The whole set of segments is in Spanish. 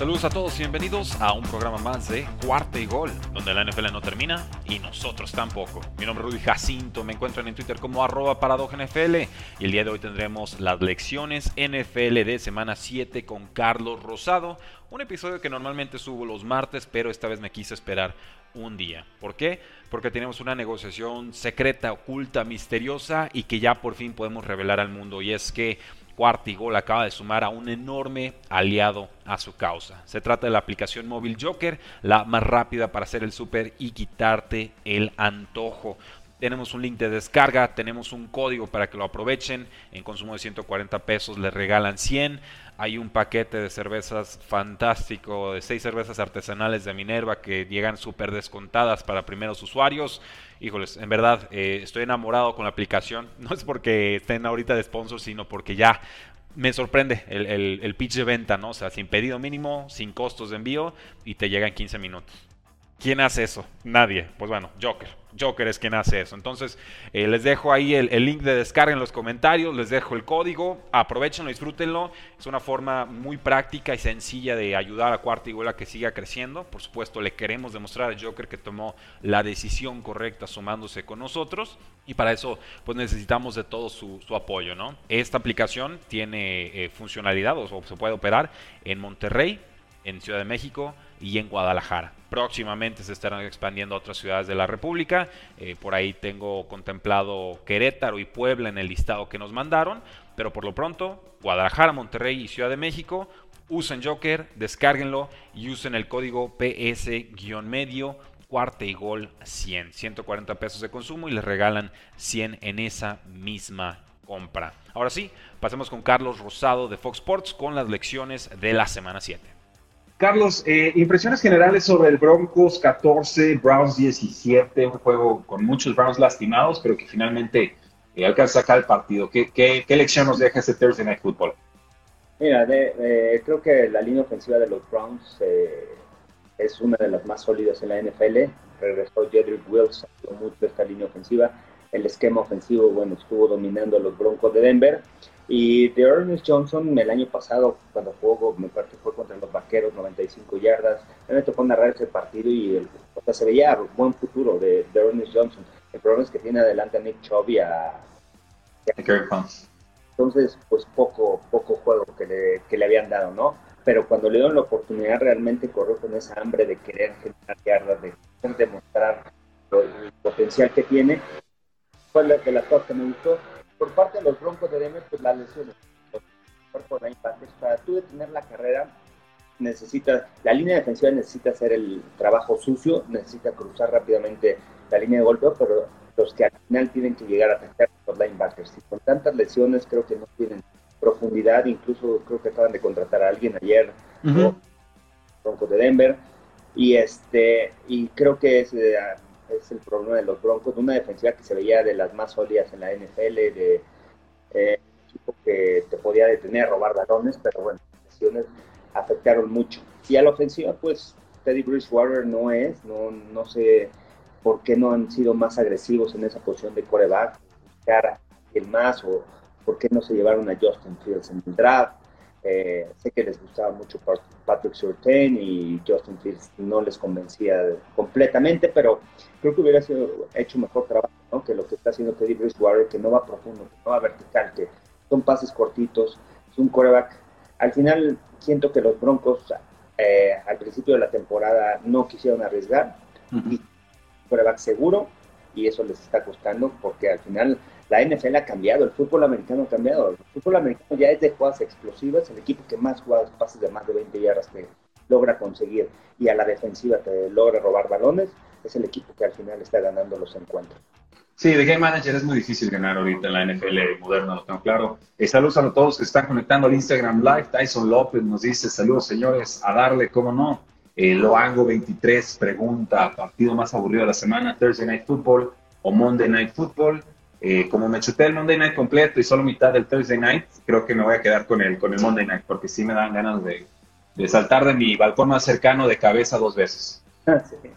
Saludos a todos y bienvenidos a un programa más de Cuarta y Gol, donde la NFL no termina y nosotros tampoco. Mi nombre es Rudy Jacinto, me encuentran en Twitter como arroba NFL y el día de hoy tendremos las lecciones NFL de semana 7 con Carlos Rosado, un episodio que normalmente subo los martes, pero esta vez me quise esperar un día. ¿Por qué? Porque tenemos una negociación secreta, oculta, misteriosa y que ya por fin podemos revelar al mundo y es que Gol acaba de sumar a un enorme aliado a su causa. Se trata de la aplicación móvil Joker, la más rápida para hacer el super y quitarte el antojo. Tenemos un link de descarga, tenemos un código para que lo aprovechen. En consumo de 140 pesos les regalan 100. Hay un paquete de cervezas fantástico, de 6 cervezas artesanales de Minerva que llegan súper descontadas para primeros usuarios. Híjoles, en verdad eh, estoy enamorado con la aplicación. No es porque estén ahorita de sponsor, sino porque ya me sorprende el, el pitch de venta, ¿no? O sea, sin pedido mínimo, sin costos de envío y te llega en 15 minutos. ¿Quién hace eso? Nadie. Pues bueno, Joker. Joker es quien hace eso. Entonces, eh, les dejo ahí el, link de descarga en los comentarios, les dejo el código, aprovechenlo, disfrútenlo. Es una forma muy práctica y sencilla de ayudar a Cuarta y a que siga creciendo. Por supuesto, le queremos demostrar al Joker que tomó la decisión correcta sumándose con nosotros. Y para eso, pues necesitamos de todo su, apoyo, ¿no? Esta aplicación tiene eh, funcionalidad o se puede operar en Monterrey, en Ciudad de México y en Guadalajara. Próximamente se estarán expandiendo a otras ciudades de la República. Eh, por ahí tengo contemplado Querétaro y Puebla en el listado que nos mandaron. Pero por lo pronto, Guadalajara, Monterrey y Ciudad de México. Usen Joker, descárguenlo y usen el código PS-medio cuarta y gol 100. 140 pesos de consumo y les regalan 100 en esa misma compra. Ahora sí, pasemos con Carlos Rosado de Fox Sports con las lecciones de la semana 7. Carlos, eh, impresiones generales sobre el Broncos 14, Browns 17, un juego con muchos Browns lastimados, pero que finalmente eh, alcanza a sacar el partido. ¿Qué, qué, lección nos deja ese Thursday Night Football? Mira, eh, creo que la línea ofensiva de los Browns es una de las más sólidas en la NFL. Regresó Jedrick Wills, mucho esta línea ofensiva. El esquema ofensivo, bueno, estuvo dominando a los Broncos de Denver. Y de Ernest Johnson, el año pasado, cuando jugó, me parece fue contra los Vaqueros, 95 yardas. me tocó narrar ese partido y el, se veía buen futuro de, de, Ernest Johnson. El problema es que tiene adelante a Nick Chubb y a, Entonces, pues poco, poco juego que le, que le habían dado, ¿no? Pero cuando le dieron la oportunidad, realmente corrió con esa hambre de querer generar yardas, de demostrar el potencial que tiene. Fue de las cosas que me gustó por parte de los Broncos de Denver, pues las lesiones. Para tú detener la carrera, necesita, la línea defensiva necesita hacer el trabajo sucio, necesita cruzar rápidamente la línea de golpeo, pero los que al final tienen que llegar a atacar los linebackers. Y con tantas lesiones creo que no tienen profundidad, incluso creo que acaban de contratar a alguien ayer, Broncos de Denver, y este y creo que es eh, es el problema de los Broncos, una defensiva que se veía de las más sólidas en la NFL, de eh, equipo que te podía detener, robar balones, pero bueno, las lesiones afectaron mucho. Y a la ofensiva, pues Teddy Bridgewater no es, no, no sé por qué no han sido más agresivos en esa posición de coreback, buscar a alguien más o por qué no se llevaron a Justin Fields en el draft. Eh, sé que les gustaba mucho Patrick Surtain y Justin Fields no les convencía completamente, pero creo que hubiera sido hecho mejor trabajo que lo que está haciendo Teddy Bridgewater, que no va profundo, que no va vertical, que son pases cortitos, es un coreback. Al final siento que los Broncos eh, al principio de la temporada no quisieron arriesgar, y coreback seguro, y eso les está costando porque al final la NFL ha cambiado, el fútbol americano ha cambiado. El fútbol americano ya es de jugadas explosivas, el equipo que más juega pases de más de 20 yardas que, logra conseguir y a la defensiva te logra robar balones, es el equipo que al final está ganando los encuentros. Sí, de Game Manager es muy difícil ganar ahorita en la NFL moderna, lo tengo claro. Eh, saludos a todos que están conectando al Instagram Live. Tyson López nos dice, saludos señores, a darle, cómo no. Eh, Loango 23 pregunta, partido más aburrido de la semana, Thursday Night Football o Monday Night Football. Eh, como me chuté el Monday Night completo y solo mitad del Thursday Night, creo que me voy a quedar con el, con el Monday Night, porque sí me dan ganas de, de saltar de mi balcón más cercano de cabeza dos veces. sí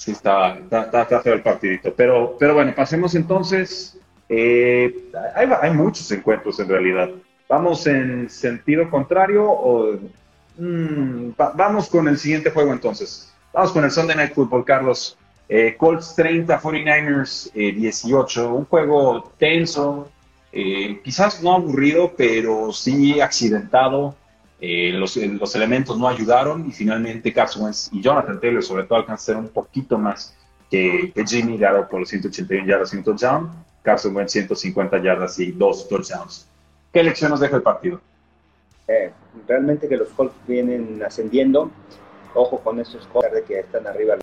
sí está, está, feo el partidito. Pero, pero bueno, pasemos entonces. Eh, hay, hay, muchos encuentros en realidad. ¿Vamos en sentido contrario o mm, vamos con el siguiente juego entonces? Vamos con el Sunday Night Football, Carlos. Eh, Colts 30, 49ers 18. Eh, Un juego tenso, quizás no aburrido, pero sí accidentado. Eh, los, elementos no ayudaron y finalmente Carson Wentz y Jonathan Taylor sobre todo alcanzaron un poquito más que, que Jimmy por los 181 yardas y un touchdown, Carson Wentz 150 yardas y dos touchdowns. ¿Qué lección nos deja el partido? Eh, realmente que los Colts vienen ascendiendo, ojo con esos Colts de que están arriba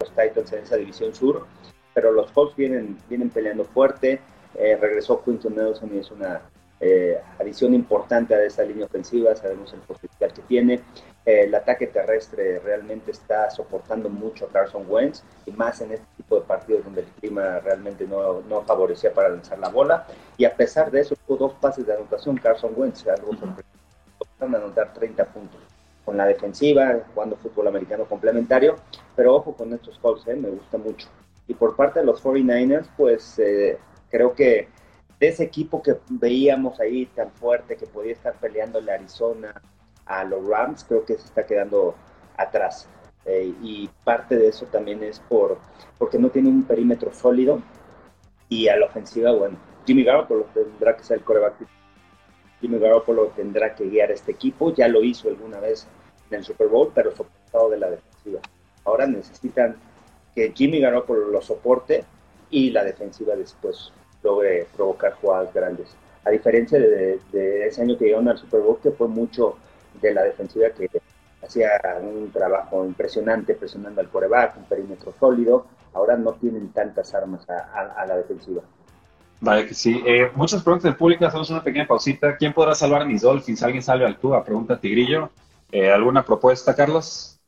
los Titans en esa división sur, pero los Colts vienen, vienen peleando fuerte, eh, regresó Quinton Nelson y es una eh, adición importante a esa línea ofensiva, sabemos el potencial que tiene. Eh, el ataque terrestre realmente está soportando mucho a Carson Wentz y más en este tipo de partidos donde el clima realmente no, no favorecía para lanzar la bola. Y a pesar de eso, tuvo dos pases de anotación Carson Wentz, algo sorprendente. Van a anotar 30 puntos con la defensiva, jugando fútbol americano complementario, pero ojo con estos calls, eh, me gusta mucho. Y por parte de los 49ers, pues creo que de ese equipo que veíamos ahí tan fuerte que podía estar peleando la Arizona a los Rams, creo que se está quedando atrás. Eh, y parte de eso también es por porque no tiene un perímetro sólido y a la ofensiva, bueno, Jimmy Garoppolo tendrá que ser el coreback. Jimmy Garoppolo tendrá que guiar este equipo, ya lo hizo alguna vez en el Super Bowl, pero soportado de la defensiva. Ahora necesitan que Jimmy Garoppolo lo soporte y la defensiva después logre provocar jugadas grandes. A diferencia de, ese año que llegaron al Super Bowl, que fue mucho de la defensiva que hacía un trabajo impresionante presionando al coreback, un perímetro sólido, ahora no tienen tantas armas a, la defensiva. Vale, que sí. Eh, muchas preguntas del público, hacemos una pequeña pausita. ¿Quién podrá salvar a mis Dolphins? ¿Alguien salve al Tua? Pregunta Tigrillo. Eh, ¿Alguna propuesta, Carlos?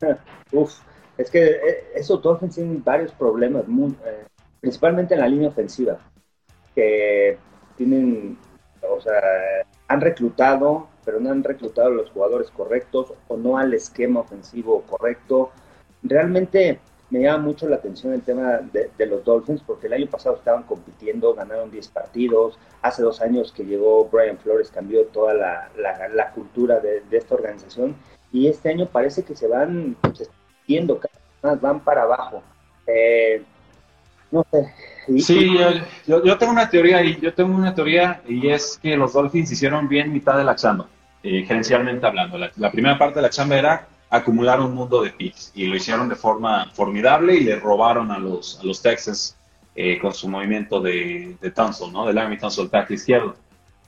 Uf, es que eh, esos Dolphins tienen varios problemas, principalmente en la línea ofensiva que tienen, o sea, han reclutado, pero no han reclutado a los jugadores correctos o no al esquema ofensivo correcto. Realmente me llama mucho la atención el tema de, los Dolphins porque el año pasado estaban compitiendo, ganaron 10 partidos. Hace dos años que llegó Brian Flores, cambió toda la, la, cultura de, esta organización y este año parece que se van se yendo, cada vez más van para abajo. Eh, no sé, Sí, yo, yo, tengo una teoría y yo tengo una teoría y es que los Dolphins hicieron bien mitad de la chamba, eh, gerencialmente hablando. La, primera parte de la chamba era acumular un mundo de picks y lo hicieron de forma formidable y le robaron a los, a los Texans eh, con su movimiento de, de Tunsil, ¿no? De Larry Tunsil, tackle izquierdo.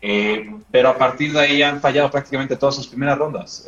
Eh, pero a partir de ahí han fallado prácticamente todas sus primeras rondas.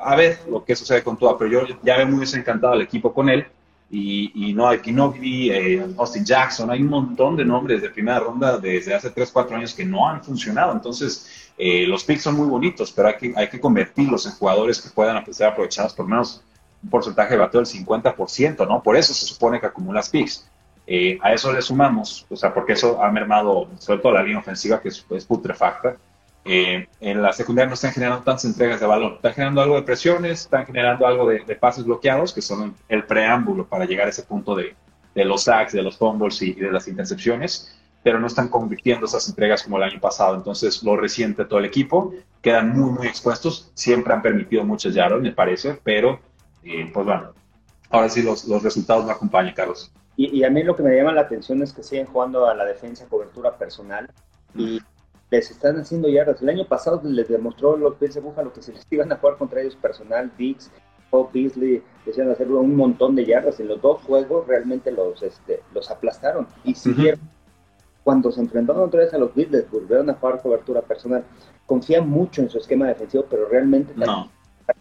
a ver lo que sucede con Tua, pero yo ya veo muy desencantado al equipo con él y, y no hay Kinogli, eh, Austin Jackson, hay un montón de nombres de primera ronda desde hace 3, 4 años que no han funcionado. Entonces, eh, los picks son muy bonitos, pero hay que, hay que convertirlos en jugadores que puedan ser aprovechados por menos un porcentaje de bateo del 50%, ¿no? Por eso se supone que acumulas picks. Eh, a eso le sumamos, o sea, porque eso ha mermado sobre todo la línea ofensiva, que es putrefacta, eh, en la secundaria no están generando tantas entregas de balón, están generando algo de presiones, están generando algo de, pases bloqueados, que son el preámbulo para llegar a ese punto de, de los sacks, de los fumbles y, de las intercepciones, pero no están convirtiendo esas entregas como el año pasado. Entonces lo resiente todo el equipo, quedan muy, muy expuestos, siempre han permitido muchos yardas, me parece, pero eh, pues bueno, ahora sí los, los resultados no acompañan, Carlos. Y, y, a mí lo que me llama la atención es que siguen jugando a la defensa cobertura personal y les están haciendo yardas. El año pasado les demostró los Bills de Búfalo que si les iban a jugar contra ellos personal, Dix, Bob Beasley, decían hacer un montón de yardas. En los dos juegos realmente los, este, los aplastaron y siguieron. Cuando se enfrentaron otra vez a los Bills, les volvieron a jugar cobertura personal. Confían mucho en su esquema defensivo, pero realmente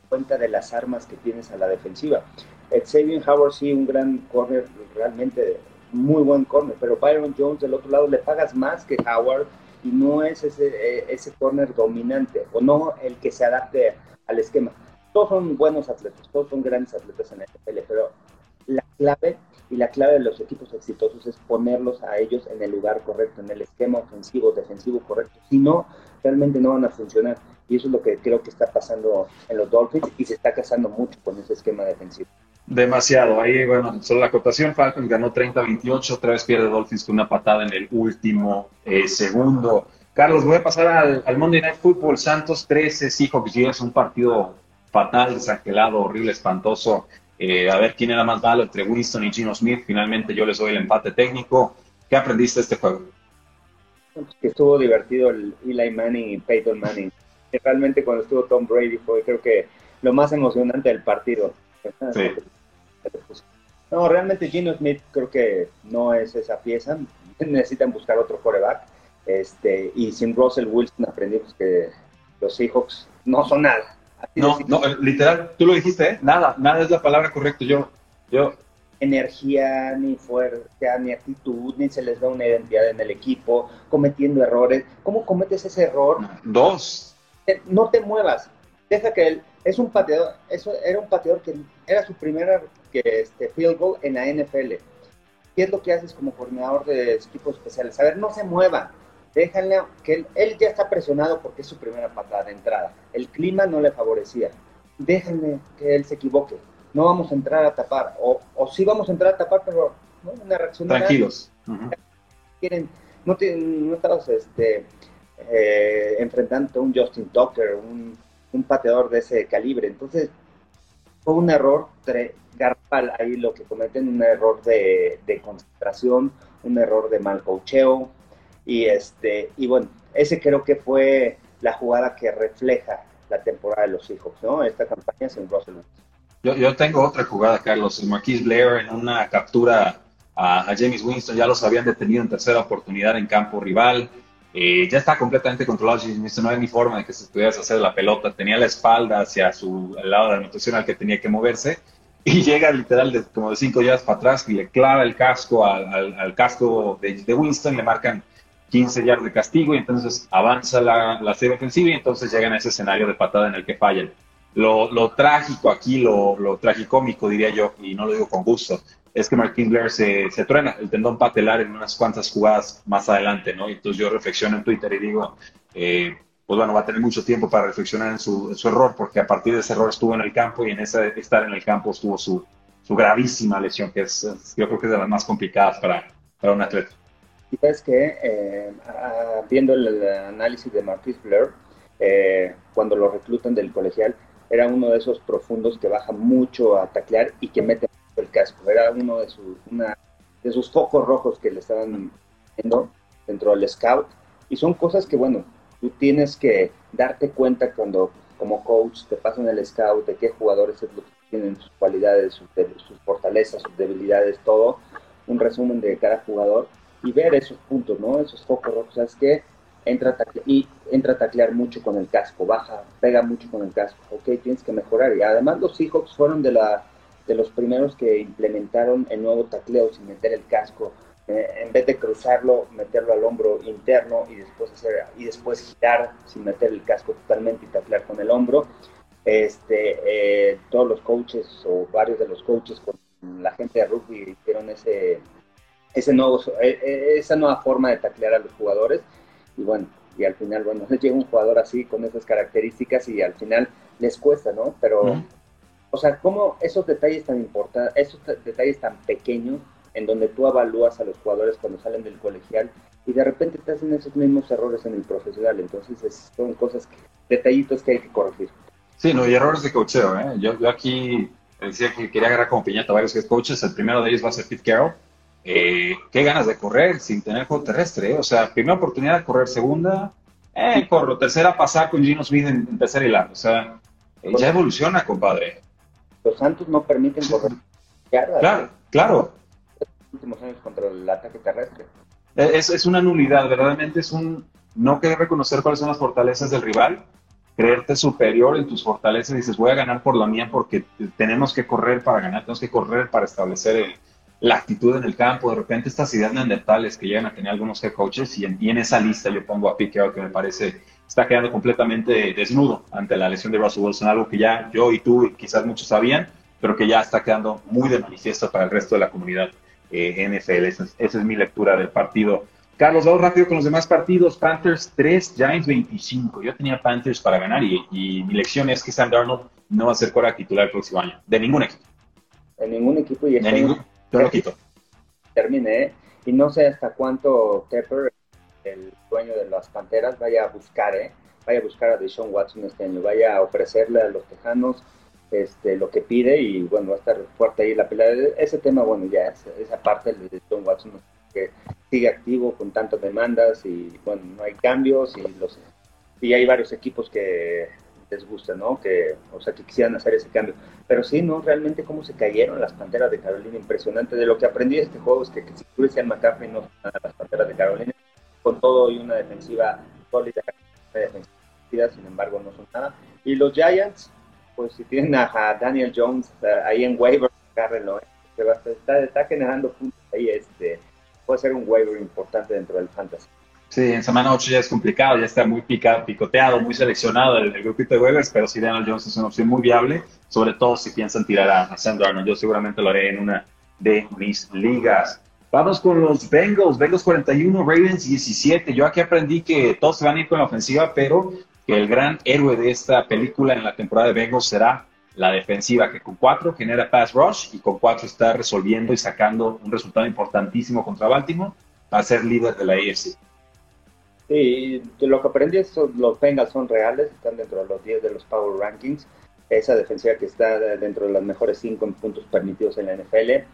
cuenta de las armas que tienes a la defensiva. Xavier Howard sí, un gran corner, realmente muy buen corner, pero Byron Jones del otro lado le pagas más que Howard y no es ese, eh, ese corner dominante o no el que se adapte al esquema. Todos son buenos atletas, todos son grandes atletas en la NFL, pero la clave y la clave de los equipos exitosos es ponerlos a ellos en el lugar correcto, en el esquema ofensivo, defensivo correcto. Si no, realmente no van a funcionar. Y eso es lo que creo que está pasando en los Dolphins y se está casando mucho con ese esquema defensivo. Demasiado. Ahí, bueno, solo la acotación, Falcons ganó 30-28, otra vez pierde Dolphins con una patada en el último eh, segundo. Carlos, voy a pasar al, Monday Night Football. Santos 13, Seahawks 10, un partido fatal, desangelado, horrible, espantoso. Eh, a ver quién era más malo entre Winston y Gino Smith. Finalmente yo les doy el empate técnico. ¿Qué aprendiste de este juego? Que estuvo divertido el Eli Manning y Peyton Manning. Realmente cuando estuvo Tom Brady fue creo que lo más emocionante del partido. Sí. No, realmente Gino Smith creo que no es esa pieza. Necesitan buscar otro coreback. Este, y sin Russell Wilson aprendimos que los Seahawks no son nada. no, no, literal, tú lo dijiste, ¿eh? Nada, nada es la palabra correcta. Yo, yo. Energía, ni fuerza, ni actitud, ni se les da una identidad en el equipo, cometiendo errores. ¿Cómo cometes ese error? Dos. No te muevas. Deja que él. Es un pateador, eso era un pateador que era su primera que, este, field goal en la NFL. ¿Qué es lo que haces como coordinador de equipos especiales? A ver, no se mueva déjenle que él, ya está presionado porque es su primera patada de entrada. El clima no le favorecía. Déjenle que él se equivoque. No vamos a entrar a tapar. O, o sí vamos a entrar a tapar, pero ¿no? una reacción. Tranquilos. Quieren, no, no estamos este, eh, enfrentando a un Justin Tucker, un, un pateador de ese calibre. Entonces, fue un error ahí lo que cometen, un error de, de concentración, un error de mal cocheo, y, este, y bueno, ese creo que fue la jugada que refleja la temporada de los Seahawks, ¿no? Esta campaña sin Russell yo, yo, tengo otra jugada, Carlos. El Marquis Blair en una captura a, James Winston, ya los habían detenido en tercera oportunidad en campo rival. Eh, ya está completamente controlado no hay ni forma de que se pudiera hacer la pelota. Tenía la espalda hacia su lado de la anotación al que tenía que moverse y llega literal de, como de cinco yardas para atrás y le clava el casco al, casco de, Winston, le marcan 15 yardas de castigo y entonces avanza la, la, serie ofensiva y entonces llegan a ese escenario de patada en el que fallan. Lo, lo trágico aquí, lo, lo tragicómico diría yo, y no lo digo con gusto, es que Marquín Blair se, se, truena el tendón patelar en unas cuantas jugadas más adelante, ¿no? Entonces yo reflexiono en Twitter y digo, eh, pues bueno, va a tener mucho tiempo para reflexionar en su, su, error, porque a partir de ese error estuvo en el campo y en ese estar en el campo estuvo su, su gravísima lesión, que es, yo creo que es de las más complicadas para, para un atleta. Y es que, eh, viendo el, análisis de Marquis Blair, eh, cuando lo reclutan del colegial, era uno de esos profundos que baja mucho a taclear y que mete el casco. Era uno de, sus, de sus focos rojos que le estaban viendo dentro del scout. Y son cosas que, bueno, tú tienes que darte cuenta cuando, como coach, te pasan el scout de qué jugadores es lo tienen sus cualidades, sus, fortalezas, sus debilidades, todo. Un resumen de cada jugador y ver esos puntos, ¿no? Esos focos rojos, ¿sabes qué? Entra a y entra a taclear mucho con el casco, baja, pega mucho con el casco, ok, tienes que mejorar. Y además los Seahawks fueron de, la, de los primeros que implementaron el nuevo tacleo sin meter el casco. Eh, en vez de cruzarlo, meterlo al hombro interno y después hacer y después girar sin meter el casco totalmente y taclear con el hombro. Este, eh, todos los coaches o varios de los coaches con la gente de rugby hicieron ese, ese nuevo, e, e, esa nueva forma de taclear a los jugadores. Y bueno, y al final, bueno, llega un jugador así con esas características y al final les cuesta, ¿no? Pero, o sea, ¿cómo esos detalles tan importantes, esos detalles tan pequeños en donde tú evalúas a los jugadores cuando salen del colegial y de repente te hacen esos mismos errores en el profesional? Entonces, son cosas, que, detallitos que hay que corregir. Sí, no, y errores de cocheo, ¿eh? Yo, yo aquí decía que quería agarrar como piñata varios coaches. El primero de ellos va a ser Pete Carroll eh, qué ganas de correr sin tener juego terrestre. ¿eh? O sea, primera oportunidad de correr, segunda, eh, corro, tercera pasar con Gino Smith en, tercer hilar. O sea, eh, ya evoluciona, compadre. Los Santos no permiten correr. Claro, claro. últimos años contra el ataque terrestre. Es, es una nulidad, verdaderamente es un no querer reconocer cuáles son las fortalezas del rival creerte superior en tus fortalezas y dices, voy a ganar por la mía porque tenemos que correr para ganar, tenemos que correr para establecer la actitud en el campo. De repente estas ideas neandertales que llegan a tener algunos head coaches y en, esa lista yo pongo a Piqueo que me parece está quedando completamente desnudo ante la lesión de Russell Wilson, algo que ya yo y tú y quizás muchos sabían, pero que ya está quedando muy de manifiesto para el resto de la comunidad eh, NFL. Esa es, mi lectura del partido. Carlos, vamos rápido con los demás partidos. Panthers 3, Giants 25. Yo tenía Panthers para ganar y, mi lección es que Sam Darnold no va a ser cora titular el próximo año. De ningún equipo. De ningún equipo. Y de ningún. Yo lo quito. Termine, ¿eh? Y no sé hasta cuánto Tepper, el dueño de las Panteras, vaya a buscar, ¿eh? Vaya a buscar a Deshaun Watson este año. Vaya a ofrecerle a los Tejanos este, lo que pide y bueno, va a estar fuerte ahí la pelea. Ese tema, bueno, ya esa parte de John Watson que sigue activo con tantas demandas y bueno, no hay cambios y los y hay varios equipos que les gusta, ¿no? Que, o sea, que quisieran hacer ese cambio. Pero sí, ¿no? Realmente cómo se cayeron las Panteras de Carolina, impresionante. De lo que aprendí de este juego es que, si Christian McCaffrey no las Panteras de Carolina, con todo y una defensiva sólida, defensiva, sin embargo, no son nada. Y los Giants, pues si tienen a, Daniel Jones ahí en waiver, agárrenlo, eh, está, está, generando puntos ahí, este, puede ser un waiver importante dentro del fantasy. Sí, en semana 8 ya es complicado, ya está muy picado, picoteado, muy seleccionado el, grupito de waivers, pero si Daniel Jones es una opción muy viable, sobre todo si piensan tirar a, a Sam Darnold. Yo seguramente lo haré en una de mis ligas. Vamos con los Bengals, Bengals 41, Ravens 17. Yo aquí aprendí que todos se van a ir con la ofensiva, pero que el gran héroe de esta película en la temporada de Bengals será la defensiva, que con cuatro genera pass rush y con cuatro está resolviendo y sacando un resultado importantísimo contra Baltimore, va a ser líder de la AFC. Sí, lo que aprendí es que los Bengals son reales, están dentro de los 10 de los Power Rankings. Esa defensiva que está dentro de las mejores 5 puntos permitidos en la NFL.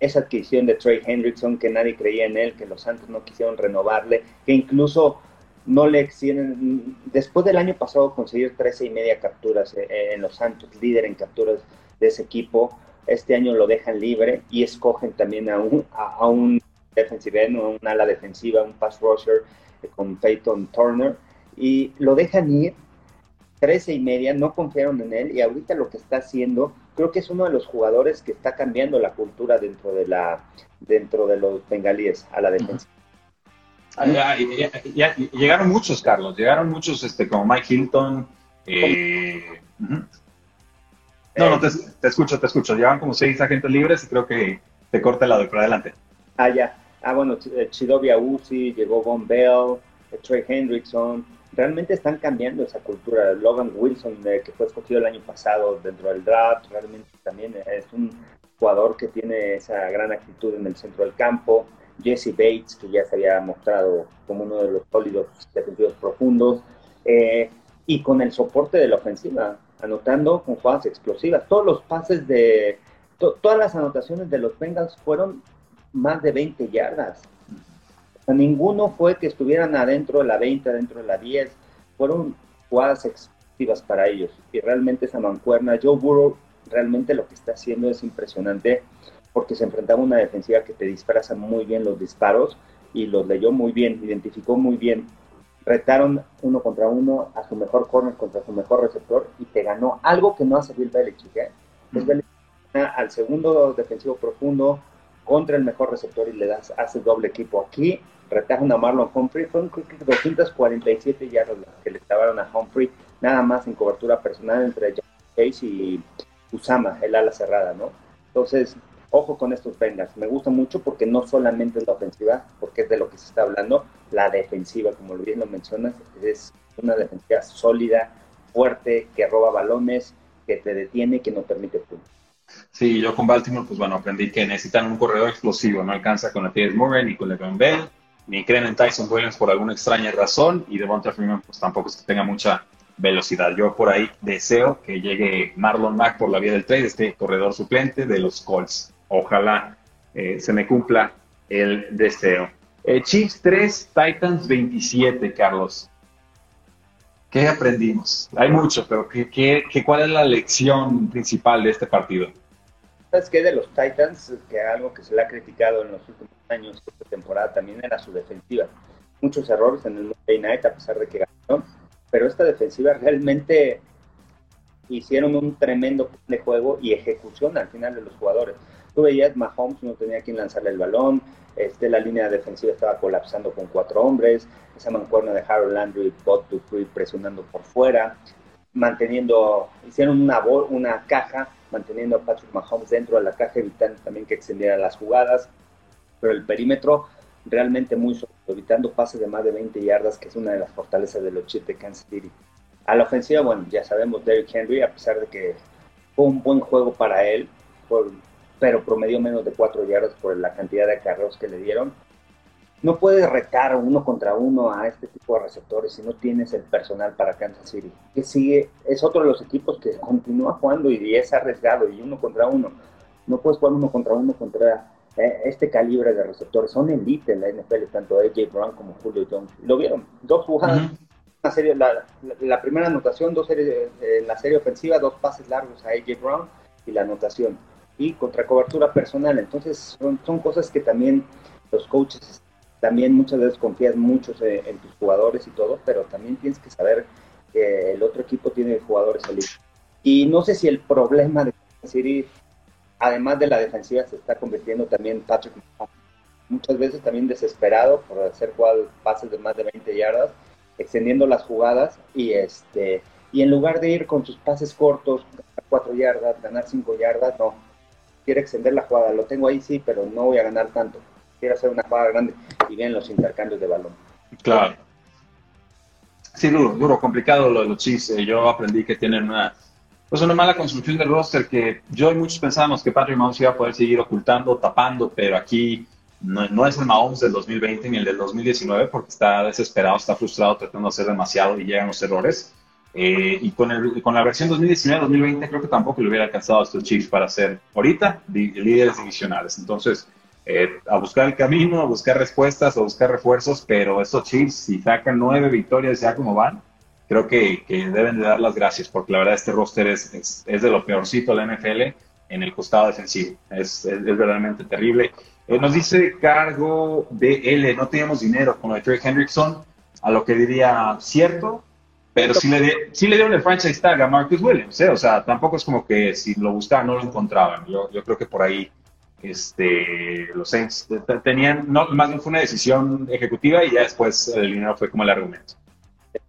Esa adquisición de Trey Hendrickson, que nadie creía en él, que los Santos no quisieron renovarle, que incluso no le extienden. Después del año pasado conseguir 13 y media capturas eh, en los Santos, líder en capturas de ese equipo, este año lo dejan libre y escogen también a un, a, un defensive end, un ala defensiva, un pass rusher eh, con Peyton Turner y lo dejan ir 13 y media, no confiaron en él y ahorita lo que está haciendo, creo que es uno de los jugadores que está cambiando la cultura dentro de la dentro de los bengalíes a la defensiva. Ah, llegaron muchos, Carlos, llegaron muchos este, como Mike Hilton. Eh, no, no, te, escucho, te escucho. Llevan como seis agentes libres y creo que te corta el lado de para adelante. Ah, ya. Ah, bueno, eh, Chidovia Uzi, llegó Von Bell, eh, Trey Hendrickson. Realmente están cambiando esa cultura. Logan Wilson, que fue escogido el año pasado dentro del draft, realmente también es un jugador que tiene esa gran actitud en el centro del campo. Jesse Bates, que ya se había mostrado como uno de los sólidos defensivos profundos, eh, y con el soporte de la ofensiva, anotando con jugadas explosivas. Todos los pases de, todas las anotaciones de los Bengals fueron más de 20 yardas. Ninguno fue que estuvieran adentro de la 20, adentro de la 10. Fueron jugadas explosivas para ellos. Y realmente esa mancuerna, Joe Burrow realmente lo que está haciendo es impresionante porque se enfrentaba a una defensiva que te disfraza muy bien los disparos y los leyó muy bien, identificó muy bien. Retaron uno contra uno a su mejor corner contra su mejor receptor y te ganó algo que no hace Bill Belichick. ¿eh? Bill al segundo defensivo profundo contra el mejor receptor y le das, hace doble equipo. Aquí retaron a Marlon Humphrey, fueron 247 yardas que le estaban a Humphrey, nada más en cobertura personal entre Chase y Usama, el ala cerrada, ¿no? Entonces, ojo con estos Bengals. Me gusta mucho porque no solamente es la ofensiva, porque es de lo que se está hablando, la defensiva, como bien lo mencionas, es una defensiva sólida, fuerte, que roba balones, que te detiene, que no permite puntos. Sí, yo con Baltimore, pues bueno, aprendí que necesitan un corredor explosivo, no alcanza con la. Murray ni con Le'Veon Bell, ni creen en Tyson Williams por alguna extraña razón, y Devonta Freeman pues tampoco es que tenga mucha velocidad. Yo por ahí deseo que llegue Marlon Mack por la vía del trade, este corredor suplente de los Colts ojalá eh, se me cumpla el deseo. Eh, Chiefs 3, Titans 27, Carlos. ¿Qué aprendimos? Hay mucho, pero ¿qué, qué, cuál es la lección principal de este partido? ¿Sabes qué? De los Titans, que algo que se le ha criticado en los últimos años, esta temporada también era su defensiva. Muchos errores en el Monday Night, a pesar de que ganó. pero esta defensiva realmente hicieron un tremendo de juego y ejecución al final de los jugadores. Tú veías, Mahomes no tenía quien lanzarle el balón, este, la línea defensiva estaba colapsando con cuatro hombres, esa mancuerna de Harold Landry, Bot Dupree presionando por fuera, manteniendo, hicieron una, una caja, manteniendo a Patrick Mahomes dentro de la caja, evitando también que extendieran las jugadas, pero el perímetro realmente muy sólido, evitando pases de más de 20 yardas, que es una de las fortalezas de los Chiefs de Kansas City. A la ofensiva, bueno, ya sabemos, Derrick Henry, a pesar de que fue un buen juego para él, pero promedió menos de 4 yardas por la cantidad de carros que le dieron. No puedes retar uno contra uno a este tipo de receptores si no tienes el personal para Kansas City. Que sigue, es otro de los equipos que continúa jugando y es arriesgado y uno contra uno. No puedes jugar uno contra uno contra eh, este calibre de receptores. Son elite en la NFL, tanto AJ Brown como Julio Jones. Lo vieron, dos jugadas. serie, la, primera anotación, dos series, en la serie ofensiva, dos pases largos a AJ Brown y la anotación. Y contra cobertura personal. Entonces, son, son cosas que también los coaches también muchas veces confías mucho en, tus jugadores y todo, pero también tienes que saber que el otro equipo tiene jugadores elite. Y no sé si el problema de City, además de la defensiva, se está convirtiendo también Patrick Muchas veces también desesperado por hacer pases de más de 20 yardas, extendiendo las jugadas y este y en lugar de ir con sus pases cortos, a 4 yardas, ganar 5 yardas, no. Quiere extender la jugada, lo tengo ahí sí, pero no voy a ganar tanto quiere hacer una jugada grande y bien los intercambios de balón. Claro. Sí, duro, duro, complicado lo de los Chiefs. Eh, yo aprendí que tienen una, pues una mala construcción de roster que yo y muchos pensábamos que Patrick Mahomes iba a poder seguir ocultando, tapando, pero aquí no, es el Mahomes del 2020 ni el del 2019 porque está desesperado, está frustrado tratando de hacer demasiado y llegan los errores. Eh, y con, el, con la versión 2019-2020 creo que tampoco le hubiera alcanzado a estos Chiefs para ser ahorita líderes divisionales. Entonces, eh, a buscar el camino, a buscar respuestas, a buscar refuerzos, pero estos Chiefs, si sacan nueve victorias ya como van, creo que, deben de dar las gracias, porque la verdad este roster es, es, de lo peorcito de la NFL en el costado defensivo. Es, es, verdaderamente terrible. Eh, nos dice Cargo L, no teníamos dinero con lo de Trey Hendrickson, a lo que diría cierto, pero sí le, sí le dieron el franchise tag a Marcus Williams, ¿eh? o sea, tampoco es como que si lo buscaban no lo encontraban. Yo, yo creo que por ahí este, los Saints tenían, no, más bien fue una decisión ejecutiva y ya después el dinero fue como el argumento.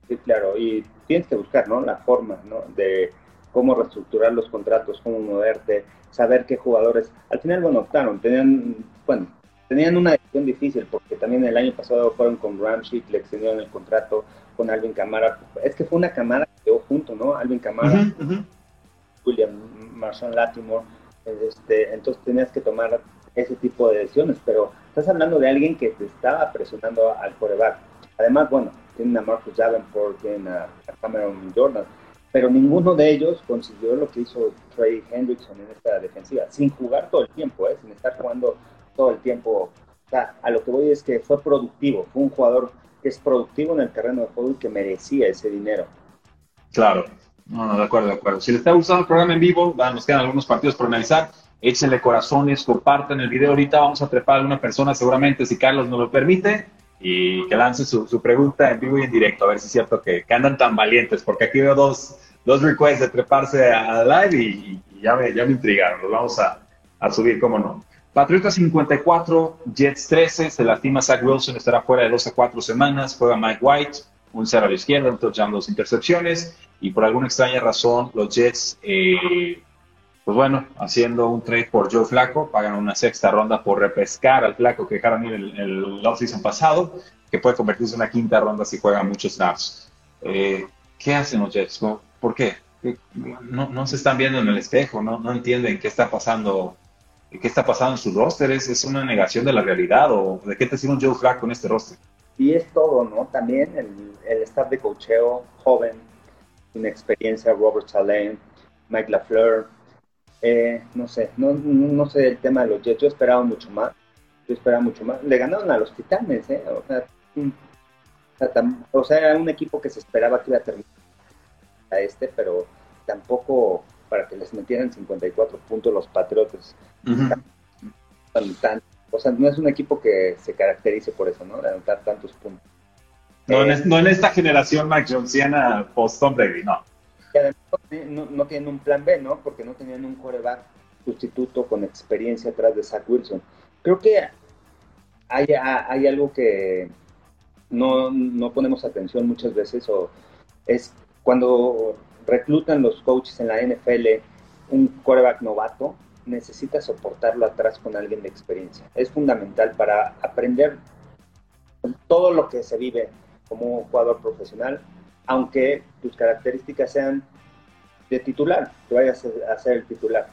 Sí, claro, y tienes que buscar, ¿no? La forma, ¿no? De cómo reestructurar los contratos, cómo moverte, saber qué jugadores. Al final, bueno, claro, tenían, bueno, tenían una decisión difícil porque también el año pasado fueron con Ramsey, le extendieron el contrato con Alvin Camara. Es que fue una Camara que quedó junto, ¿no? Alvin Camara, William Marshall Latimore este, entonces tenías que tomar ese tipo de decisiones, pero estás hablando de alguien que te estaba presionando al coreback. Además, bueno, tienen a Marcus Davenport, tienen a, Cameron Jordan, pero ninguno de ellos consiguió lo que hizo Trey Hendrickson en esta defensiva, sin jugar todo el tiempo, ¿eh? sin estar jugando todo el tiempo. O sea, a lo que voy es que fue productivo, fue un jugador que es productivo en el terreno de juego y que merecía ese dinero. Claro, no, no, de acuerdo, de acuerdo. Si les está gustando el programa en vivo, nos quedan algunos partidos por analizar. Échenle corazones, compartan el video. Ahorita vamos a trepar a alguna persona, seguramente, si Carlos nos lo permite, y que lance su, pregunta en vivo y en directo, a ver si es cierto que, andan tan valientes, porque aquí veo dos, dos requests de treparse a, live y, ya, me, ya me intrigaron. Los vamos a, a subir, cómo no. Patriota 54, Jets 13, se lastima Zach Wilson, estará fuera de dos a cuatro semanas, juega Mike White, un cero a la izquierda, un touchdown, dos intercepciones y por alguna extraña razón los Jets, eh, pues bueno, haciendo un trade por Joe Flaco, pagan una sexta ronda por repescar al Flaco que dejaron ir el, el offseason pasado, que puede convertirse en una quinta ronda si juegan muchos snaps. Eh, ¿Qué hacen los Jets? ¿Por qué? No, no, se están viendo en el espejo, no, no entienden qué está pasando qué está pasando en su roster, ¿Es, ¿Es, una negación de la realidad o de qué te sirve un Joe Flaco en este roster? Y es todo, ¿no? También el, el staff de cocheo joven, experiencia Robert Saleh, Mike LaFleur, eh, no sé, no, no, sé el tema de los Jets, yo esperaba mucho más, yo esperaba mucho más, le ganaron a los Titanes, ¿eh? o, sea, era un equipo que se esperaba que iba a terminar a este, pero tampoco para que les metieran 54 puntos los Patriotas. o sea, no es un equipo que se caracterice por eso, ¿no? De anotar tantos puntos. No, en, esta generación Mac Jonesiana post-Tom Brady, no. Y además no, no, tienen un plan B, ¿no? Porque no tenían un coreback sustituto con experiencia atrás de Zach Wilson. Creo que hay, hay algo que no, no ponemos atención muchas veces o es cuando reclutan los coaches en la NFL un quarterback novato, necesita soportarlo atrás con alguien de experiencia. Es fundamental para aprender todo lo que se vive como jugador profesional, aunque tus características sean de titular, que vayas a ser el titular.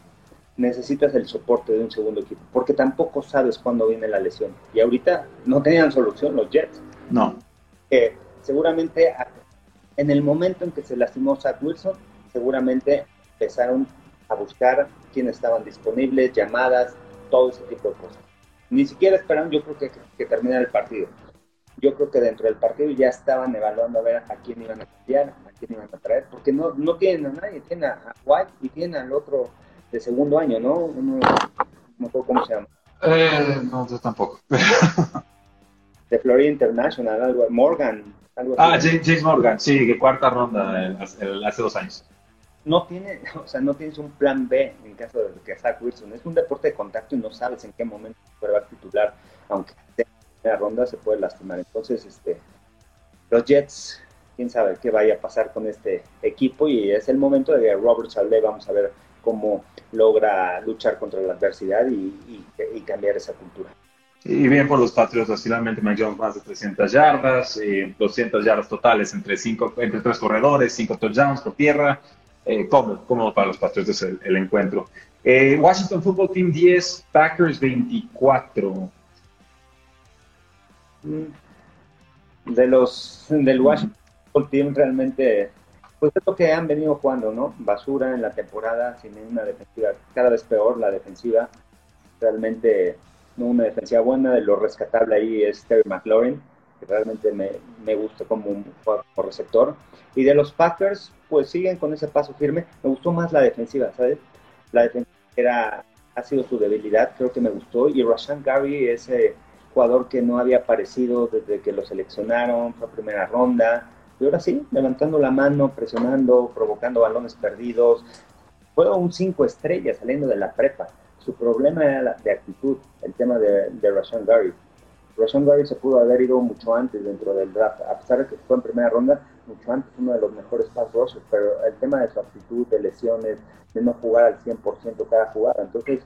Necesitas el soporte de un segundo equipo, porque tampoco sabes cuándo viene la lesión. Y ahorita no tenían solución los Jets. No. seguramente en el momento en que se lastimó Zach Wilson, seguramente empezaron a buscar quiénes estaban disponibles, llamadas, todo ese tipo de cosas. Ni siquiera esperaron, yo creo que, que terminara el partido. Yo creo que dentro del partido ya estaban evaluando a ver a quién iban a cambiar, a quién iban a traer, porque no, no tienen a nadie, tienen a, White y tienen al otro de segundo año, ¿no? no sé cómo se llama. Eh, no, yo tampoco. de Florida International, algo, Morgan, ah, James, Morgan, sí, que cuarta ronda hace dos años. No tiene, o sea, no tienes un plan B en caso de que Zach Wilson. Es un deporte de contacto y no sabes en qué momento puede titular, aunque en primera ronda se puede lastimar. Entonces, este, los Jets, quién sabe qué vaya a pasar con este equipo y es el momento de Robert Saleh vamos a ver cómo logra luchar contra la adversidad y cambiar esa cultura. Y bien por los Patriots, finalmente Mike Jones más de 300 yardas, 200 yardas totales entre, cinco, entre tres corredores, 5 touchdowns por tierra. Eh, cómodo, para los Patriots el, el encuentro. Eh, Washington Football Team 10, Packers 24. De los del Washington Team realmente, pues es lo que han venido jugando, ¿no? Basura en la temporada, sin una defensiva, cada vez peor la defensiva. Realmente ¿no? Una defensiva buena, de lo rescatable ahí es Terry McLaurin, que realmente me, me gusta como un receptor. Y de los Packers, pues siguen con ese paso firme. Me gustó más la defensiva, ¿sabes? La defensiva era, ha sido su debilidad, creo que me gustó. Y Rashan Gary, ese jugador que no había aparecido desde que lo seleccionaron, fue a primera ronda. Y ahora sí, levantando la mano, presionando, provocando balones perdidos. Fue un cinco estrellas saliendo de la prepa. Su problema era de actitud, el tema de, de Rashawn Gary. Rashawn Gary se pudo haber ido mucho antes dentro del draft, a pesar de que fue en primera ronda, mucho antes uno de los mejores pass rushers, pero el tema de su actitud, de lesiones, de no jugar al 100% cada jugada. Entonces,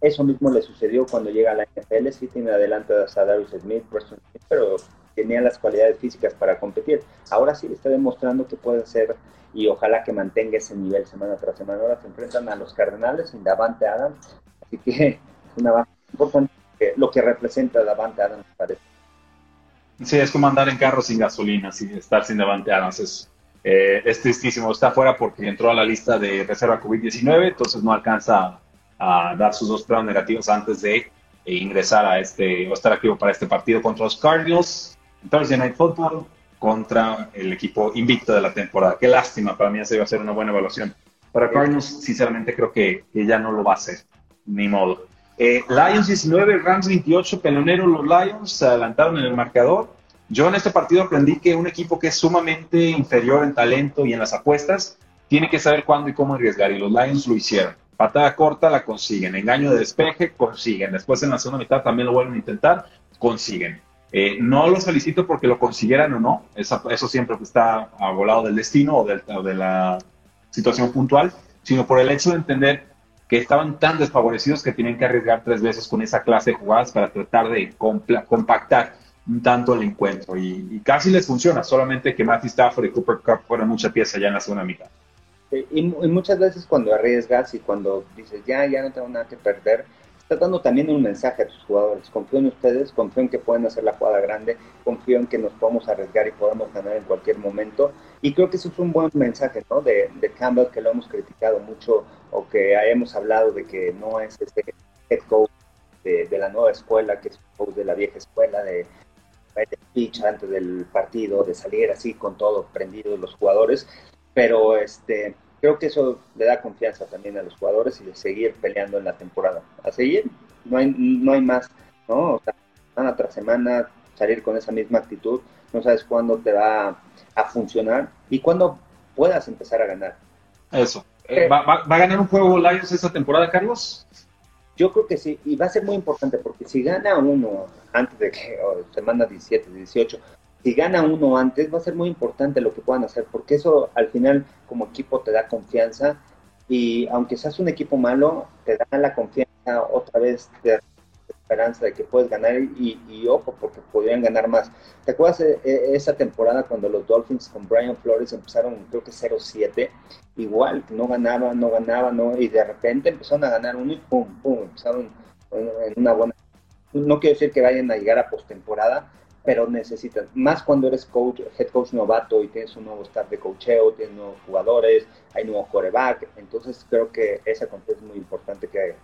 eso mismo le sucedió cuando llega a la NFL. Sí tiene adelante a Sadarius Smith, Smith, pero tenía las cualidades físicas para competir. Ahora sí está demostrando que puede ser y ojalá que mantenga ese nivel semana tras semana. Ahora se enfrentan a los Cardenales sin Davante Adams, Así que es una base importante lo que representa Davante Adams, parece. Sí, es como andar en carro sin gasolina, sin estar sin Davante Adams. Es, eh, es tristísimo. Está fuera porque entró a la lista de reserva COVID-19, entonces no alcanza a, dar sus dos pruebas negativos antes de eh, ingresar a este, o estar activo para este partido contra los Cardinals. Thursday Night Football contra el equipo invicto de la temporada. Qué lástima, para mí esa iba a ser una buena evaluación. Para Cardinals, sinceramente, creo que, que ya no lo va a hacer ni modo. Eh, Lions 19, Rams 28, pelonero los Lions se adelantaron en el marcador. Yo en este partido aprendí que un equipo que es sumamente inferior en talento y en las apuestas tiene que saber cuándo y cómo arriesgar y los Lions lo hicieron. Patada corta la consiguen, engaño de despeje consiguen, después en la segunda mitad también lo vuelven a intentar, consiguen. Eh, no los felicito porque lo consiguieran o no, eso, eso siempre está a volado del destino o, o de la situación puntual, sino por el hecho de entender que estaban tan desfavorecidos que tienen que arriesgar tres veces con esa clase de jugadas para tratar de compactar tanto el encuentro. Y, casi les funciona, solamente que Matthew Stafford y Cooper Cup fueron mucha pieza ya en la segunda mitad. Y, y, muchas veces cuando arriesgas y cuando dices, ya, ya no tengo nada que perder, está dando también un mensaje a tus jugadores. Confío en ustedes, confío en que pueden hacer la jugada grande, confío en que nos podemos arriesgar y podemos ganar en cualquier momento. Y creo que eso es un buen mensaje ¿no? de, de Campbell, que lo hemos criticado mucho o que hemos hablado de que no es este head coach de, la nueva escuela, que es coach de la vieja escuela, de, de pitch antes del partido, de salir así con todo prendido los jugadores, pero este creo que eso le da confianza también a los jugadores y de seguir peleando en la temporada. A seguir, no hay, no hay más, ¿no? O sea, semana tras semana, salir con esa misma actitud, no sabes cuándo te va a funcionar y cuándo puedas empezar a ganar. Eso. Eh, ¿Va, a ganar un juego Lions esta temporada, Carlos? Yo creo que sí, y va a ser muy importante porque si gana uno antes de que semana 17, 18, si gana uno antes, va a ser muy importante lo que puedan hacer, porque eso al final como equipo te da confianza y aunque seas un equipo malo, te da la confianza otra vez de esperanza de que puedes ganar y, ojo, porque podrían ganar más. ¿Te acuerdas de, esa temporada cuando los Dolphins con Brian Flores empezaron, creo que 0-7? Igual, no ganaban, no ganaban, no, y de repente empezaron a ganar uno y pum, pum, empezaron en una buena. No quiero decir que vayan a llegar a postemporada, pero necesitas, más cuando eres coach, head coach novato y tienes un nuevo staff de coacheo, tienes nuevos jugadores, hay nuevo coreback, entonces creo que esa confianza es muy importante que,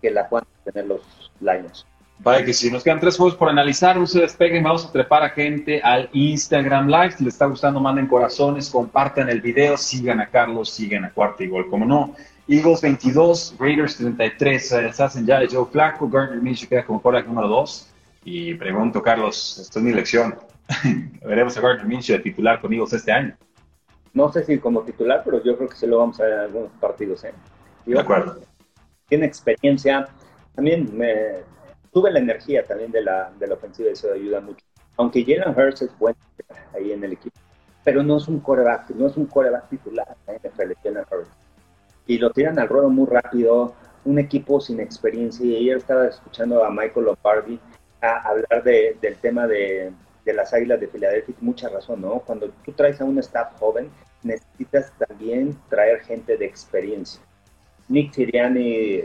que la puedan tener los Lions. Vale, que si nos quedan tres juegos por analizar, no se despeguen, vamos a trepar a gente al Instagram Live. Si les está gustando, manden corazones, compartan el video, sigan a Carlos, sigan a Cuarta Gol, como no. Eagles 22, Raiders 33, se hacen ya Joe Flaco, Gardner Minshew queda como quarterback número 2. Y pregunto, Carlos, esto es mi lección. ¿Veremos a Gardner Minshew de titular con Eagles este año? No sé si como titular, pero yo creo que sí lo vamos a ver en algunos partidos. ¿eh? de acuerdo. Tiene experiencia. También me, tuve la energía también de la, de la ofensiva y eso ayuda mucho. Aunque Jalen Hurts es bueno ahí en el equipo, pero no es un coreback, no es un coreback titular en NFL, Jalen Hurts. Y lo tiran al ruedo muy rápido, un equipo sin experiencia. Y ayer estaba escuchando a Michael Lombardi a hablar de, del tema de, de las Águilas de Filadelfia, mucha razón, ¿no? Cuando tú traes a un staff joven, necesitas también traer gente de experiencia. Nick Siriani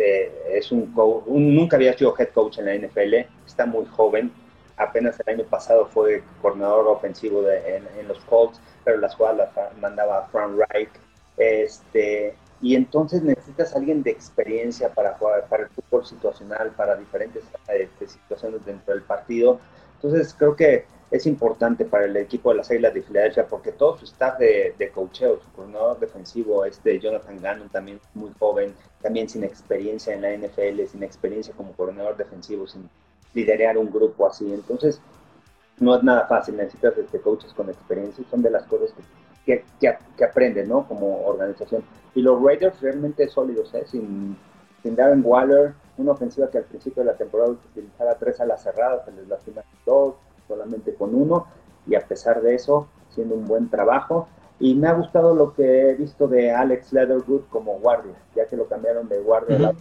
este, es un, nunca había sido head coach en la NFL, está muy joven, apenas el año pasado fue coordinador ofensivo en, los Colts, pero las jugadas las mandaba Frank Reich, este, y entonces necesitas alguien de experiencia para jugar, para el fútbol situacional, para diferentes este, situaciones dentro del partido, entonces creo que es importante para el equipo de las Águilas de Filadelfia porque todo su staff de, de coacheo, su coordinador defensivo, este Jonathan Gannon, también muy joven, también sin experiencia en la NFL, sin experiencia como coordinador defensivo, sin liderar un grupo así. Entonces, no es nada fácil, necesitas este, coaches con experiencia y son de las cosas que, que, que, aprenden, ¿no? Como organización. Y los Raiders realmente sólidos, ¿eh? Sin, sin Darren Waller, una ofensiva que al principio de la temporada utilizaba tres alas cerradas, se les lastimaron dos, solamente con uno, y a pesar de eso, haciendo un buen trabajo. Y me ha gustado lo que he visto de Alex Leatherwood como guardia, ya que lo cambiaron de guardia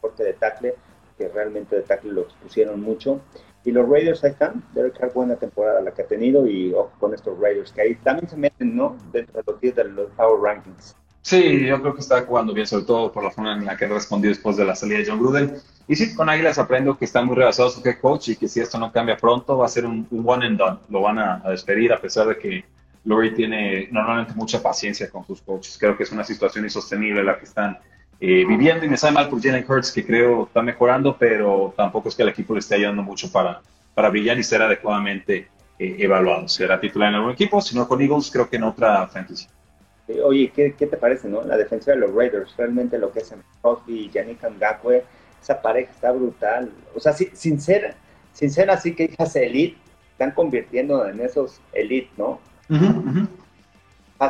porque de tackle, que realmente de tackle lo expusieron mucho. Y los Raiders ahí están, Derek Carr buena temporada la que ha tenido y con estos Raiders que ahí también se meten, ¿no? Dentro de los 10 de los Power Rankings. Sí, yo creo que está jugando bien, sobre todo por la forma en la que respondió después de la salida de John Gruden. Y sí, con Águilas aprendo que están muy rebasados su head coach y que si esto no cambia pronto va a ser un, one and done. Lo van a, despedir a pesar de que Lori tiene normalmente mucha paciencia con sus coaches. Creo que es una situación insostenible la que están eh, viviendo y me sabe mal por Jalen Hurts que creo está mejorando, pero tampoco es que el equipo le esté ayudando mucho para, para brillar y ser adecuadamente eh, evaluado. Será titular en algún equipo, si no con Eagles, creo que en otra franquicia. Oye, ¿qué, te parece, no? La defensa de los Raiders, realmente lo que hacen Crosby y Yannick Ngakwe, esa pareja está brutal. O sea, sin, ser, sin ser así que hijas elite, están convirtiendo en esos elite, ¿no? Uh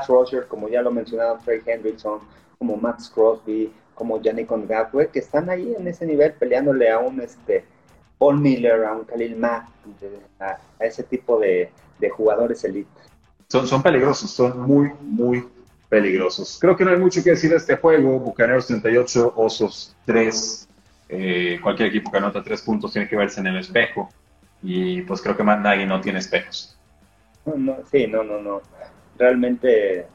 Roger, como ya lo mencionaba Trey Hendrickson, como Max Crosby, como Yannick Ngakwe, que están ahí en ese nivel peleándole a un este Paul Miller, a un Khalil Mack, a, ese tipo de, jugadores elite. Son, son peligrosos, son muy, muy peligrosos. Creo que no hay mucho que decir de este juego. Bucaneros 38, Osos 3. Eh, cualquier equipo que anota 3 puntos tiene que verse en el espejo. Y pues creo que Nagy no tiene espejos. No, sí, no, no, no. Realmente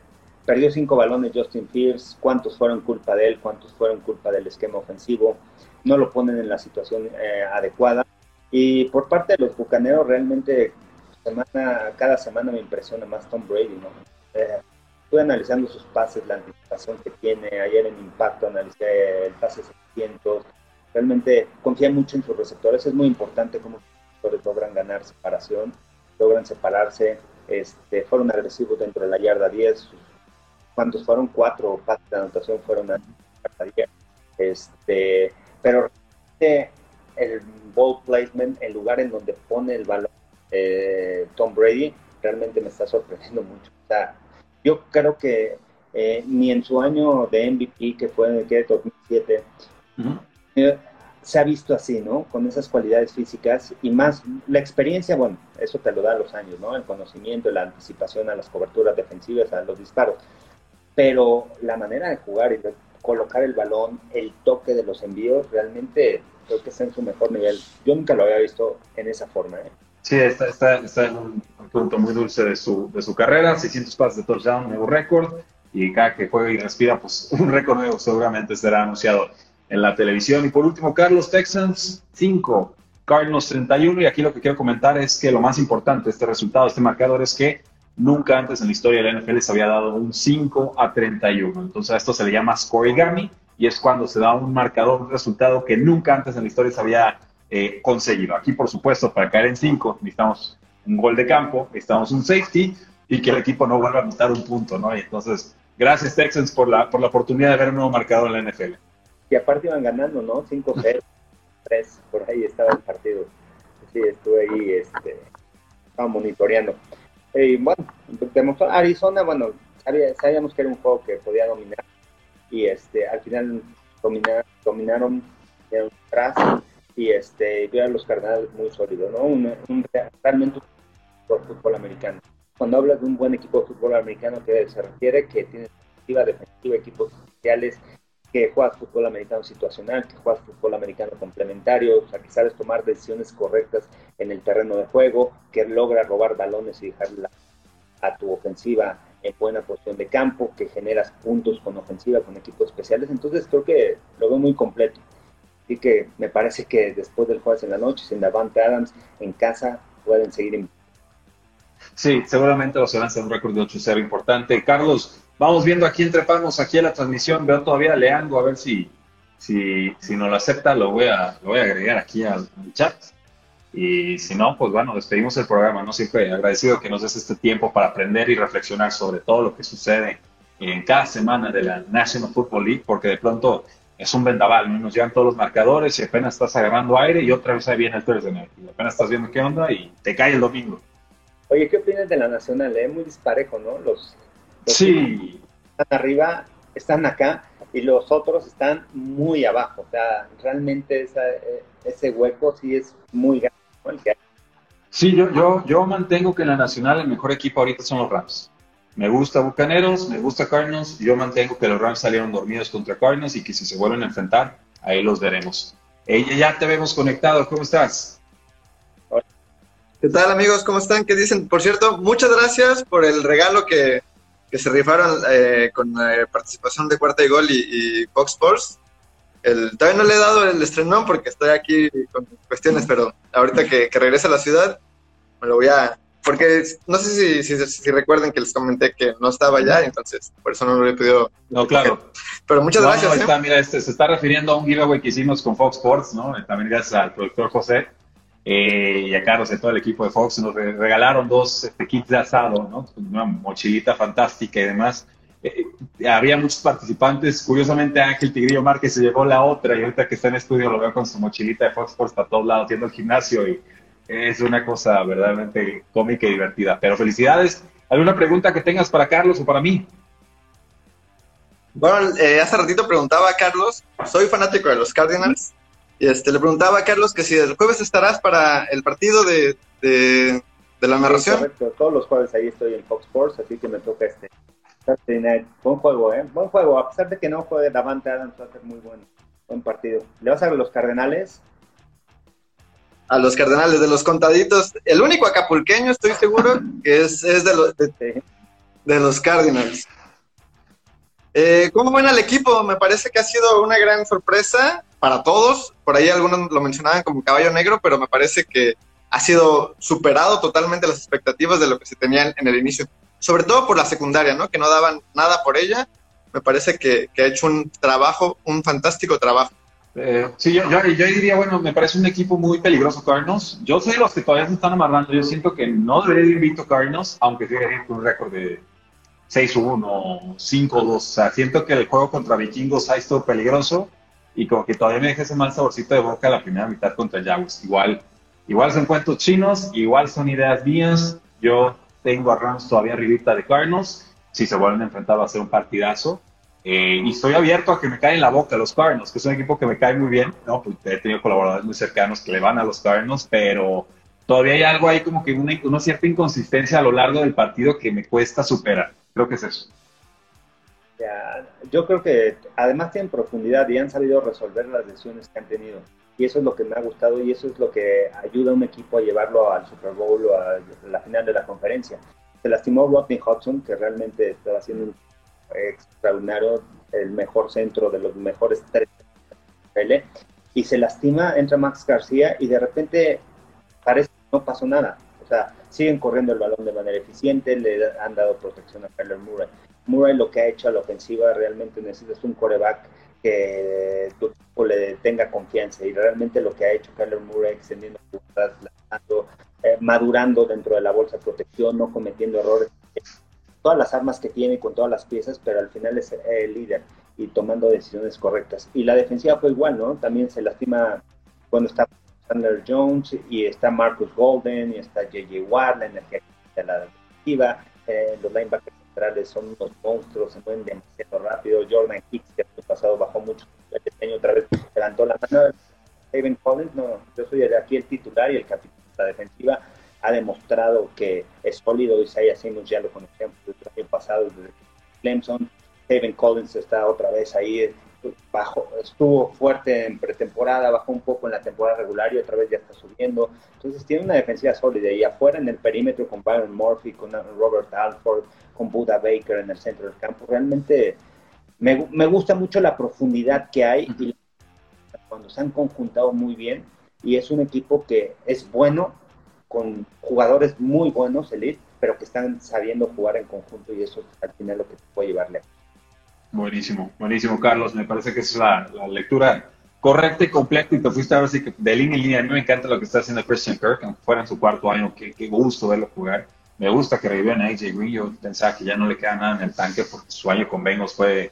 perdió 5 balones Justin Fields. ¿Cuántos fueron culpa de él? ¿Cuántos fueron culpa del esquema ofensivo? No lo ponen en la situación eh, adecuada. Y por parte de los Bucaneros, realmente semana, cada semana me impresiona más Tom Brady, ¿no? Eh, estuve analizando sus pases, la anticipación que tiene. Ayer en Impacto analicé el pase 600. Realmente confía mucho en sus receptores. Es muy importante cómo los receptores logran ganar separación, logran separarse. Este, fueron agresivos dentro de la yarda 10. ¿Cuántos fueron? Cuatro pases de anotación fueron a la yarda 10. Este, pero el ball placement, el lugar en donde pone el balón eh, Tom Brady, realmente me está sorprendiendo mucho. O sea, yo creo que eh, ni en su año de MVP, que fue en el 2007, eh, se ha visto así, ¿no? Con esas cualidades físicas y más la experiencia, bueno, eso te lo da los años, ¿no? El conocimiento, la anticipación a las coberturas defensivas, a los disparos. Pero la manera de jugar y de colocar el balón, el toque de los envíos, realmente creo que está en su mejor nivel. Yo nunca lo había visto en esa forma, ¿eh? Sí, está, está, está en un, punto muy dulce de su, de su carrera, 600 pases de touchdown, nuevo récord, y cada que juega y respira, pues un récord nuevo seguramente será anunciado en la televisión. Y por último, Carlos Texans 5, Cardinals 31, y aquí lo que quiero comentar es que lo más importante de este resultado, este marcador, es que nunca antes en la historia de la NFL se había dado un 5 a 31. Entonces a esto se le llama scorigami, y es cuando se da un marcador, un resultado que nunca antes en la historia se había eh, conseguido. Aquí, por supuesto, para caer en 5 necesitamos un gol de campo, necesitamos un safety y que el equipo no vuelva a anotar un punto, ¿no? Y entonces, gracias Texans por la, por la oportunidad de ver un nuevo marcador en la NFL. Y aparte iban ganando, ¿no? 5-0, 3, por ahí estaba el partido. Sí, estuve ahí, este, estaba monitoreando. Y bueno, demostró Arizona, bueno, sabíamos que era un juego que podía dominar y este, al final dominaron, dominaron atrás y este, a los Cardenales muy sólidos, ¿no? Un, realmente un fútbol americano. Cuando hablas de un buen equipo de fútbol americano, que se refiere que tiene defensiva, defensiva, equipos especiales, que juegas fútbol americano situacional, que juegas fútbol americano complementario, o sea, que sabes tomar decisiones correctas en el terreno de juego, que logra robar balones y dejarla a tu ofensiva en buena posición de campo, que generas puntos con ofensiva, con equipos especiales. Entonces creo que lo veo muy completo. Así que me parece que después del jueves en la noche, sin Davante Adams en casa, pueden seguir. Sí, seguramente van a hacer un récord de 8-0 importante. Carlos, vamos viendo aquí entrepamos aquí en la transmisión. Veo todavía a Leango, a ver si, si, si nos lo acepta, lo voy a, lo voy a agregar aquí al, chat. Y si no, pues bueno, despedimos el programa, ¿no? Siempre agradecido que nos des este tiempo para aprender y reflexionar sobre todo lo que sucede en cada semana de la National Football League, porque de pronto es un vendaval, ¿no? nos llegan todos los marcadores y apenas estás agarrando aire y otra vez ahí viene el Thursday Night. Y apenas estás viendo qué onda y te cae el domingo. Oye, ¿qué opinas de la Nacional? Es eh? muy disparejo, ¿no? Los, sí. están arriba, están acá y los otros están muy abajo. O sea, realmente eh, ese hueco sí es muy grande. Sí, yo, yo, yo mantengo que en la Nacional el mejor equipo ahorita son los Rams. Me gusta Bucaneros, me gusta Cardinals. Yo mantengo que los Rams salieron dormidos contra Cardinals y que si se vuelven a enfrentar, ahí los veremos. Ella ya te vemos conectado. ¿Cómo estás? ¿Qué tal amigos? ¿Cómo están? ¿Qué dicen? Por cierto, muchas gracias por el regalo que, se rifaron eh, con la participación de Cuarta y Gol y, Fox Sports. El, todavía no le he dado el estrenón porque estoy aquí con cuestiones, pero ahorita que, que regrese a la ciudad, me lo voy a, porque no sé si, si, recuerden que les comenté que no estaba allá, entonces por eso no lo he pedido. No, claro. Pero muchas gracias. ¿eh? Está, mira, este, se está refiriendo a un giveaway que hicimos con Fox Sports, ¿no? También gracias al productor José eh, y a Carlos y todo el equipo de Fox. Nos regalaron dos este, kits de asado, ¿no? Una mochilita fantástica y demás. Eh, había muchos participantes. Curiosamente, Ángel Tigrillo Márquez se llevó la otra y ahorita que está en estudio lo veo con su mochilita de Fox Sports para todos lados, haciendo el gimnasio y es una cosa verdaderamente cómica y divertida. Pero felicidades. ¿Alguna pregunta que tengas para Carlos o para mí? Bueno, eh, hace ratito preguntaba a Carlos, soy fanático de los Cardinals, y este, le preguntaba a Carlos que si el jueves estarás para el partido de, de, la narración. correcto, todos los jueves ahí estoy en Fox Sports, así que me toca este Buen juego, ¿eh? Buen juego, a pesar de que no juegue Davante Adams, va a ser muy bueno. Buen partido. ¿Le vas a ver los Cardenales? a los Cardenales de los Contaditos. El único acapulqueño, estoy seguro, que es, de, los, de, los Cardinals. Eh, ¿Cómo ven al equipo? Me parece que ha sido una gran sorpresa para todos. Por ahí algunos lo mencionaban como caballo negro, pero me parece que ha sido superado totalmente las expectativas de lo que se tenían en el inicio. Sobre todo por la secundaria, ¿no? Que no daban nada por ella. Me parece que ha hecho un trabajo, un fantástico trabajo. Eh, sí, yo, yo, diría, bueno, me parece un equipo muy peligroso Cardinals. Yo soy de los que todavía se están amarrando. Yo siento que no debería ir invicto Cardinals, aunque siga con un récord de 6-1, 5-2. O sea, siento que el juego contra Vikingos ha estado peligroso. Y como que todavía me deja ese mal saborcito de boca la primera mitad contra Jaguars. Igual, igual son cuentos chinos, igual son ideas mías. Yo tengo a Rams todavía arribita de Cardinals. Si se vuelven a enfrentar va a ser un partidazo. Eh, y estoy abierto a que me caen en la boca los Cardinals, que es un equipo que me cae muy bien, ¿no? Porque he tenido colaboradores muy cercanos que le van a los Cardinals, pero todavía hay algo ahí como que una, una cierta inconsistencia a lo largo del partido que me cuesta superar. Creo que es eso. Yo creo que además tienen profundidad y han sabido resolver las lesiones que han tenido. Y eso es lo que me ha gustado y eso es lo que ayuda a un equipo a llevarlo al Super Bowl o a la final de la conferencia. Se lastimó Rodney Hudson, que realmente estaba haciendo un extraordinario, el mejor centro de los mejores tres y se lastima, entra Max García y de repente parece que no pasó nada. O sea, siguen corriendo el balón de manera eficiente, le han dado protección a Kyler Murray. Murray lo que ha hecho a la ofensiva realmente necesitas un coreback que tu equipo le tenga confianza y realmente lo que ha hecho Kyler Murray extendiendo jugadas, eh, madurando dentro de la bolsa de protección, no cometiendo errores todas las armas que tiene con todas las piezas, pero al final es el líder y tomando decisiones correctas. Y la defensiva fue igual, ¿no? También se lastima cuando está Chandler Jones y está Marcus Golden y está JJ Watt, la energía de la defensiva. Eh, los linebackers son unos monstruos, se mueven demasiado rápido. Jordan Hicks, que el pasado bajó mucho, este año otra vez levantó la mano. Collins, no, yo soy aquí el titular y el capitán de la defensiva ha demostrado que es sólido. Isaiah Simmons ya lo conocíamos el año pasado Clemson. Kevin Collins está otra vez ahí, bajo, estuvo fuerte en pretemporada, bajó un poco en la temporada regular y otra vez ya está subiendo. Entonces tiene una defensiva sólida y afuera en el perímetro con Byron Murphy, con Robert Alford, con Buda Baker en el centro del campo. Realmente me, me gusta mucho la profundidad que hay y cuando se han conjuntado muy bien y es un equipo que es bueno con jugadores muy buenos, elite, pero que están sabiendo jugar en conjunto y eso es al final lo que te puede llevarle. Buenísimo, buenísimo, Carlos. Me parece que es la, lectura correcta y completa y te fuiste ahora sí que de línea en línea. A mí me encanta lo que está haciendo Christian Kirk, aunque fuera en su cuarto año, qué, qué gusto verlo jugar. Me gusta que revivan a AJ Green. Yo pensaba que ya no le queda nada en el tanque porque su año con Bengals fue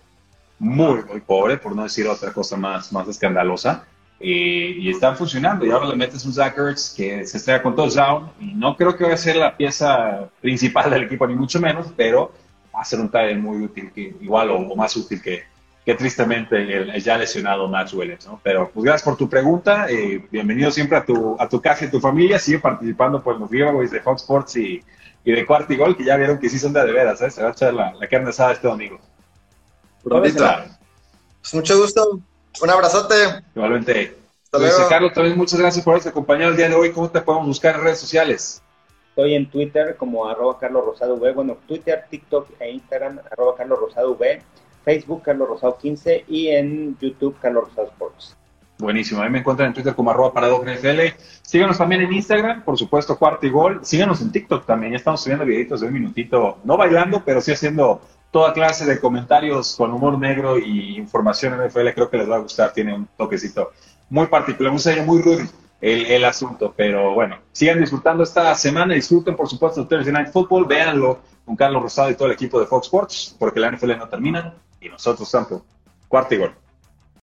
muy, muy pobre, por no decir otra cosa más, más escandalosa. Eh, y están funcionando. Y ahora le metes un Zach Ertz que se estrella con touchdown. Y no creo que vaya a ser la pieza principal del equipo, ni mucho menos, pero va a ser un taller muy útil, que, igual o, más útil que, que tristemente el, ya lesionado Max Williams. ¿no? Pero pues gracias por tu pregunta. Eh, bienvenido siempre a tu, a tu casa y tu familia. Sigue participando por los giveaways de Fox Sports y, y de Cuarto y Gol, que ya vieron que sí son de, de veras. ¿eh? Se va a echar la, la carne asada este domingo. Pues mucho gusto. Un abrazote. Igualmente. Pues, Carlos, también muchas gracias por haberse acompañado el día de hoy. ¿Cómo te podemos buscar en redes sociales? Estoy en Twitter como arroba Carlos Rosado v, bueno, Twitter, TikTok e Instagram arroba Carlos Rosado v, Facebook Carlos Rosado 15 y en YouTube Carlos Rosado Sports. Buenísimo, a mí me encuentran en Twitter como arroba NFL. Síganos también en Instagram, por supuesto, cuarto y gol. Síganos en TikTok también, ya estamos subiendo videitos de un minutito, no bailando, pero sí haciendo toda clase de comentarios con humor negro y información NFL, creo que les va a gustar, tiene un toquecito muy particular, un sello muy rudo el, el, asunto, pero bueno, sigan disfrutando esta semana, disfruten por supuesto el Thursday Night Football, véanlo con Carlos Rosado y todo el equipo de Fox Sports, porque la NFL no termina y nosotros tampoco. Cuarto y gol.